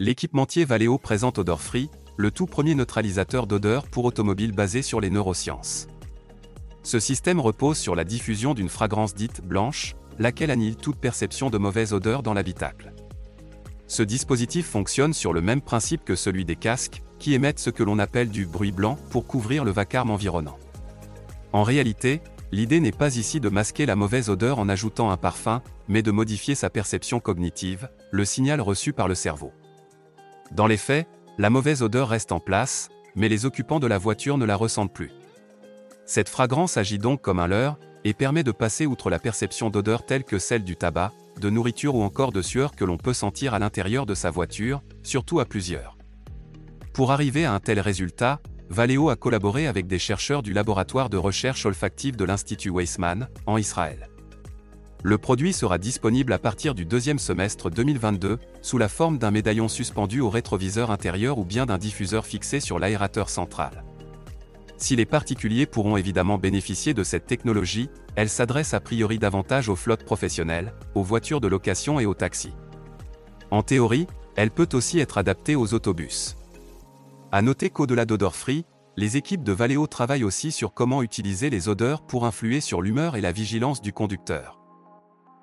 l'équipementier Valeo présente Odor Free, le tout premier neutralisateur d'odeur pour automobile basé sur les neurosciences. Ce système repose sur la diffusion d'une fragrance dite blanche, laquelle annihile toute perception de mauvaise odeur dans l'habitacle. Ce dispositif fonctionne sur le même principe que celui des casques, qui émettent ce que l'on appelle du bruit blanc pour couvrir le vacarme environnant. En réalité, l'idée n'est pas ici de masquer la mauvaise odeur en ajoutant un parfum, mais de modifier sa perception cognitive, le signal reçu par le cerveau. Dans les faits, la mauvaise odeur reste en place, mais les occupants de la voiture ne la ressentent plus. Cette fragrance agit donc comme un leurre, et permet de passer outre la perception d'odeur telle que celle du tabac, de nourriture ou encore de sueur que l'on peut sentir à l'intérieur de sa voiture, surtout à plusieurs. Pour arriver à un tel résultat, Valeo a collaboré avec des chercheurs du laboratoire de recherche olfactive de l'Institut Weizmann, en Israël. Le produit sera disponible à partir du deuxième semestre 2022, sous la forme d'un médaillon suspendu au rétroviseur intérieur ou bien d'un diffuseur fixé sur l'aérateur central. Si les particuliers pourront évidemment bénéficier de cette technologie, elle s'adresse a priori davantage aux flottes professionnelles, aux voitures de location et aux taxis. En théorie, elle peut aussi être adaptée aux autobus. À noter qu'au-delà d'Odor Free, les équipes de Valeo travaillent aussi sur comment utiliser les odeurs pour influer sur l'humeur et la vigilance du conducteur.